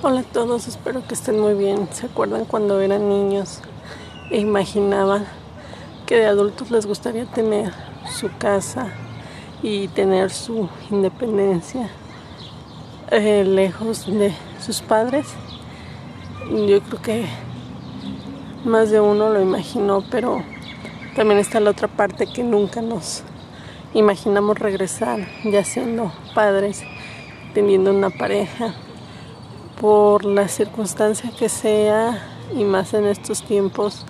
Hola a todos, espero que estén muy bien. ¿Se acuerdan cuando eran niños e imaginaban que de adultos les gustaría tener su casa y tener su independencia eh, lejos de sus padres? Yo creo que más de uno lo imaginó, pero también está la otra parte que nunca nos imaginamos regresar ya siendo padres, teniendo una pareja por la circunstancia que sea y más en estos tiempos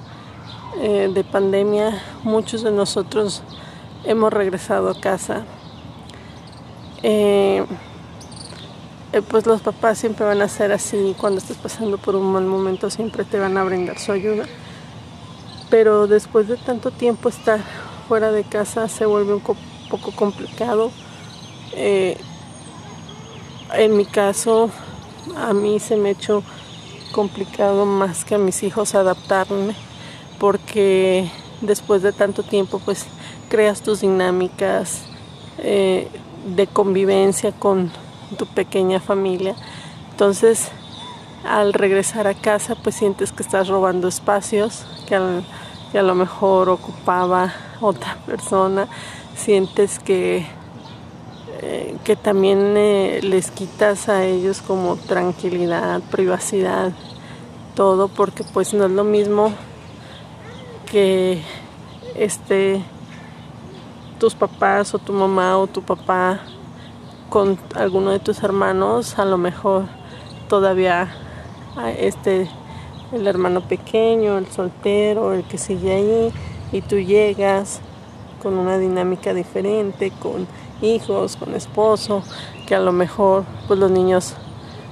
eh, de pandemia, muchos de nosotros hemos regresado a casa. Eh, eh, pues los papás siempre van a ser así, cuando estés pasando por un mal momento siempre te van a brindar su ayuda. Pero después de tanto tiempo estar fuera de casa se vuelve un poco complicado. en mi caso, a mí se me ha hecho complicado más que a mis hijos adaptarme porque después de tanto tiempo pues creas tus dinámicas eh, de convivencia con tu pequeña familia. Entonces al regresar a casa pues sientes que estás robando espacios que, que a lo mejor ocupaba otra persona. Sientes que eh, que también eh, les quitas a ellos como tranquilidad, privacidad, todo, porque pues no es lo mismo que este tus papás o tu mamá o tu papá con alguno de tus hermanos, a lo mejor todavía este el hermano pequeño, el soltero, el que sigue ahí y tú llegas con una dinámica diferente, con hijos, con esposo, que a lo mejor pues los niños,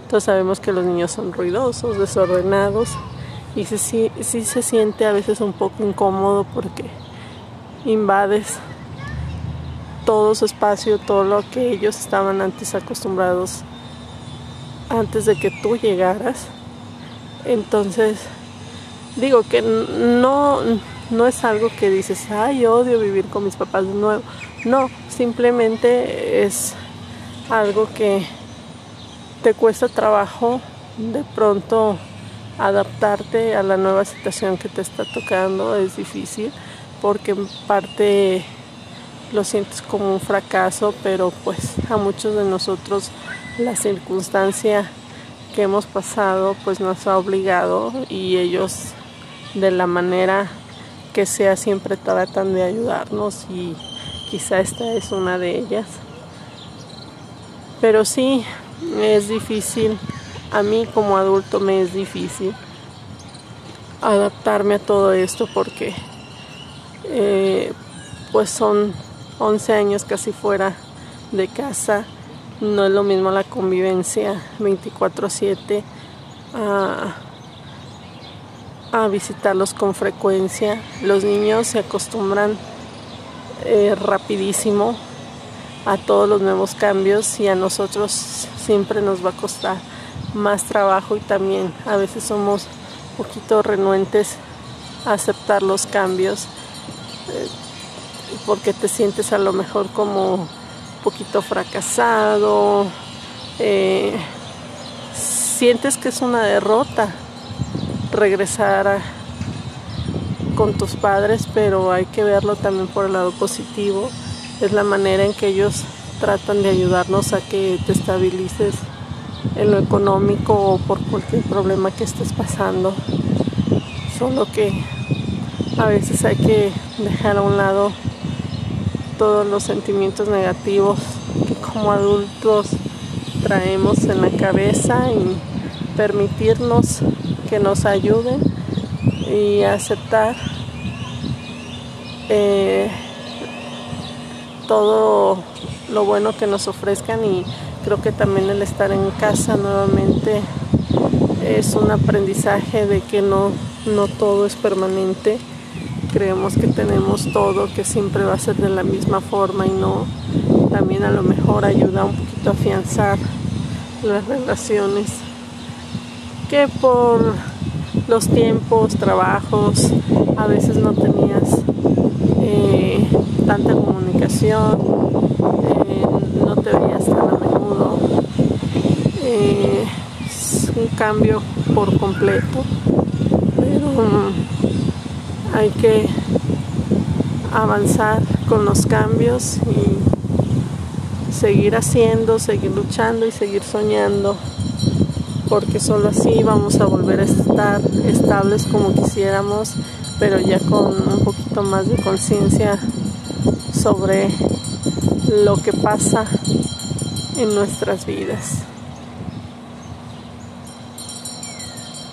todos sabemos que los niños son ruidosos, desordenados y sí, se siente a veces un poco incómodo porque invades todo su espacio, todo lo que ellos estaban antes acostumbrados antes de que tú llegaras. Entonces, digo que no no es algo que dices, ay, odio vivir con mis papás de nuevo. No, simplemente es algo que te cuesta trabajo de pronto adaptarte a la nueva situación que te está tocando. Es difícil porque en parte lo sientes como un fracaso, pero pues a muchos de nosotros la circunstancia que hemos pasado pues nos ha obligado y ellos de la manera que sea siempre tratan de ayudarnos y quizá esta es una de ellas. Pero sí, es difícil, a mí como adulto me es difícil adaptarme a todo esto porque eh, pues son 11 años casi fuera de casa, no es lo mismo la convivencia 24/7 a visitarlos con frecuencia. Los niños se acostumbran eh, rapidísimo a todos los nuevos cambios y a nosotros siempre nos va a costar más trabajo y también a veces somos un poquito renuentes a aceptar los cambios eh, porque te sientes a lo mejor como un poquito fracasado, eh, sientes que es una derrota regresar con tus padres, pero hay que verlo también por el lado positivo. Es la manera en que ellos tratan de ayudarnos a que te estabilices en lo económico o por cualquier problema que estés pasando. Solo que a veces hay que dejar a un lado todos los sentimientos negativos que como adultos traemos en la cabeza y permitirnos que nos ayuden y aceptar eh, todo lo bueno que nos ofrezcan y creo que también el estar en casa nuevamente es un aprendizaje de que no, no todo es permanente. Creemos que tenemos todo, que siempre va a ser de la misma forma y no. También a lo mejor ayuda un poquito a afianzar las relaciones que por los tiempos, trabajos, a veces no tenías eh, tanta comunicación, eh, no te veías tan a menudo. Eh, un cambio por completo, pero hay que avanzar con los cambios y seguir haciendo, seguir luchando y seguir soñando, porque solo así vamos a volver a estar estables como quisiéramos, pero ya con un poquito más de conciencia sobre lo que pasa en nuestras vidas.